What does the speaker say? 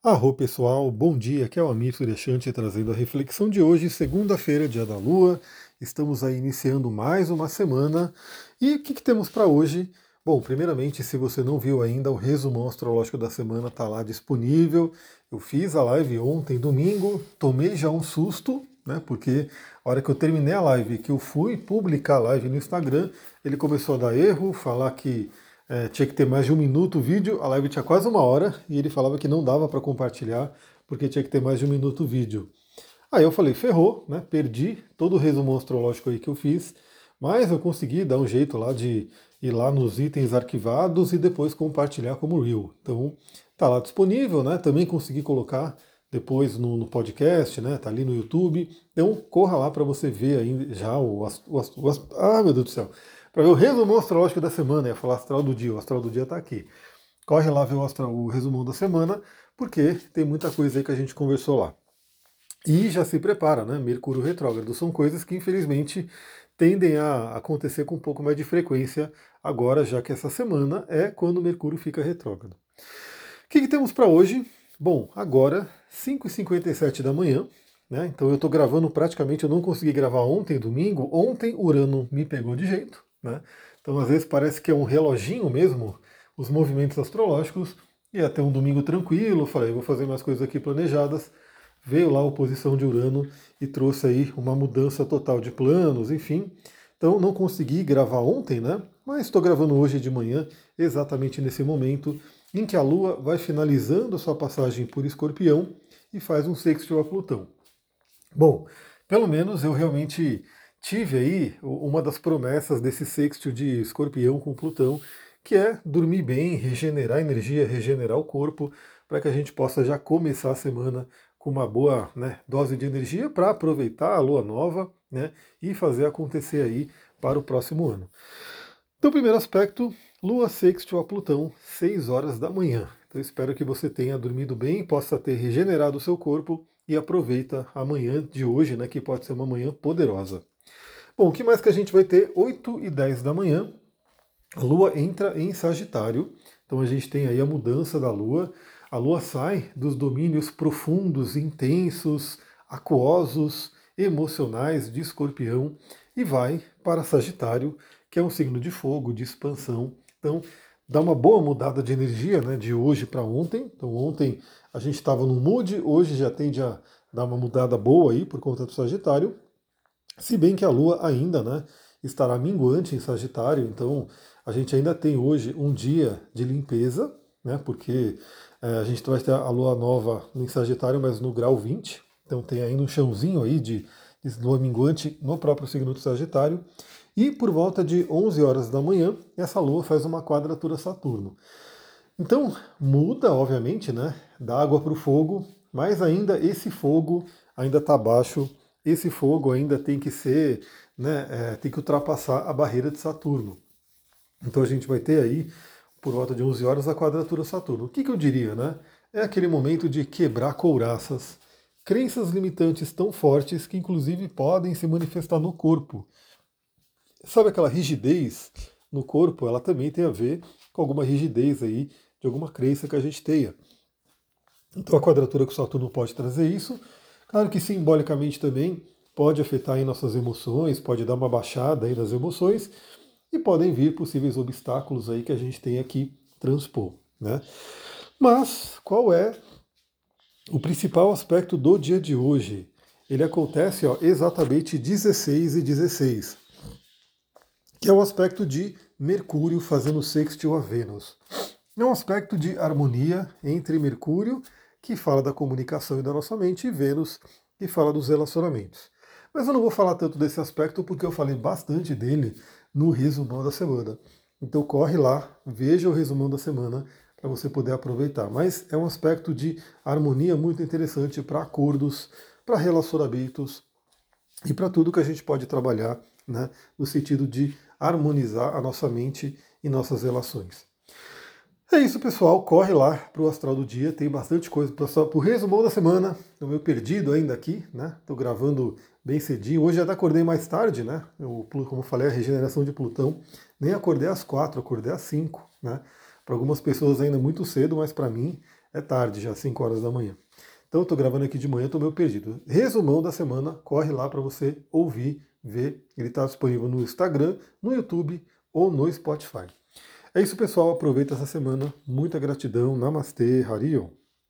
Arro pessoal, bom dia, aqui é o Amir Suryashanti trazendo a reflexão de hoje, segunda-feira, dia da Lua. Estamos aí iniciando mais uma semana. E o que, que temos para hoje? Bom, primeiramente, se você não viu ainda, o resumão astrológico da semana está lá disponível. Eu fiz a live ontem, domingo, tomei já um susto, né? Porque a hora que eu terminei a live, que eu fui publicar a live no Instagram, ele começou a dar erro, falar que é, tinha que ter mais de um minuto o vídeo, a live tinha quase uma hora e ele falava que não dava para compartilhar porque tinha que ter mais de um minuto o vídeo. Aí eu falei, ferrou, né? Perdi todo o resumo astrológico aí que eu fiz, mas eu consegui dar um jeito lá de ir lá nos itens arquivados e depois compartilhar como Reel. Então tá lá disponível, né? Também consegui colocar depois no, no, podcast, né? Tá ali no YouTube. Então corra lá para você ver aí já o, o, o, o, ah meu Deus do céu, para ver o resumo astrológico da semana, ia falar astral do dia, o astral do dia está aqui. Corre lá ver o, astral, o resumão da semana, porque tem muita coisa aí que a gente conversou lá. E já se prepara, né? Mercúrio retrógrado são coisas que infelizmente tendem a acontecer com um pouco mais de frequência agora, já que essa semana é quando Mercúrio fica retrógrado. O que, que temos para hoje? Bom, agora 5h57 da manhã, né? Então eu estou gravando praticamente, eu não consegui gravar ontem, domingo. Ontem Urano me pegou de jeito, né? Então, às vezes, parece que é um reloginho mesmo, os movimentos astrológicos, e até um domingo tranquilo, falei, vou fazer mais coisas aqui planejadas. Veio lá a oposição de Urano e trouxe aí uma mudança total de planos, enfim. Então, não consegui gravar ontem, né? Mas estou gravando hoje de manhã, exatamente nesse momento em que a Lua vai finalizando sua passagem por Escorpião e faz um sextil a Plutão. Bom, pelo menos eu realmente tive aí uma das promessas desse sexto de escorpião com Plutão, que é dormir bem, regenerar energia, regenerar o corpo, para que a gente possa já começar a semana com uma boa né, dose de energia para aproveitar a lua nova né, e fazer acontecer aí para o próximo ano. Então, primeiro aspecto, lua sexto a Plutão, 6 horas da manhã. Então, espero que você tenha dormido bem, possa ter regenerado o seu corpo e aproveita a manhã de hoje, né, que pode ser uma manhã poderosa. Bom, o que mais que a gente vai ter? 8 e 10 da manhã, a Lua entra em Sagitário, então a gente tem aí a mudança da Lua. A Lua sai dos domínios profundos, intensos, aquosos, emocionais de Escorpião e vai para Sagitário, que é um signo de fogo, de expansão. Então, dá uma boa mudada de energia né, de hoje para ontem. Então, ontem a gente estava no mood, hoje já tende a dar uma mudada boa aí por conta do Sagitário. Se bem que a Lua ainda né, estará minguante em Sagitário, então a gente ainda tem hoje um dia de limpeza, né, porque é, a gente vai ter a Lua nova em Sagitário, mas no grau 20, então tem ainda um chãozinho aí de, de Lua minguante no próprio signo do Sagitário. E por volta de 11 horas da manhã, essa Lua faz uma quadratura Saturno. Então muda, obviamente, né, da água para o fogo, mas ainda esse fogo ainda está abaixo esse fogo ainda tem que ser, né, é, tem que ultrapassar a barreira de Saturno. Então a gente vai ter aí, por volta de 11 horas, a quadratura Saturno. O que, que eu diria, né? É aquele momento de quebrar couraças, crenças limitantes tão fortes que inclusive podem se manifestar no corpo. Sabe aquela rigidez no corpo? Ela também tem a ver com alguma rigidez aí de alguma crença que a gente tenha. Então a quadratura com Saturno pode trazer isso, Claro que simbolicamente também pode afetar aí nossas emoções, pode dar uma baixada aí nas emoções e podem vir possíveis obstáculos aí que a gente tem aqui transpor, né? Mas qual é o principal aspecto do dia de hoje? Ele acontece ó, exatamente 16 e 16, que é o aspecto de Mercúrio fazendo sextil a Vênus. É um aspecto de harmonia entre Mercúrio que fala da comunicação e da nossa mente, e Vênus, que fala dos relacionamentos. Mas eu não vou falar tanto desse aspecto porque eu falei bastante dele no resumão da semana. Então corre lá, veja o resumão da semana para você poder aproveitar. Mas é um aspecto de harmonia muito interessante para acordos, para relacionamentos e para tudo que a gente pode trabalhar né, no sentido de harmonizar a nossa mente e nossas relações. É isso, pessoal. Corre lá para o Astral do Dia. Tem bastante coisa para o resumão da semana. Estou meio perdido ainda aqui, né? Estou gravando bem cedinho. Hoje até acordei mais tarde, né? Eu, como eu falei, a regeneração de Plutão. Nem acordei às quatro, acordei às cinco, né? Para algumas pessoas ainda é muito cedo, mas para mim é tarde, já 5 horas da manhã. Então estou gravando aqui de manhã, estou meio perdido. Resumão da semana, corre lá para você ouvir, ver. Ele está disponível no Instagram, no YouTube ou no Spotify. É isso, pessoal. Aproveita essa semana. Muita gratidão. Namastê, Harion.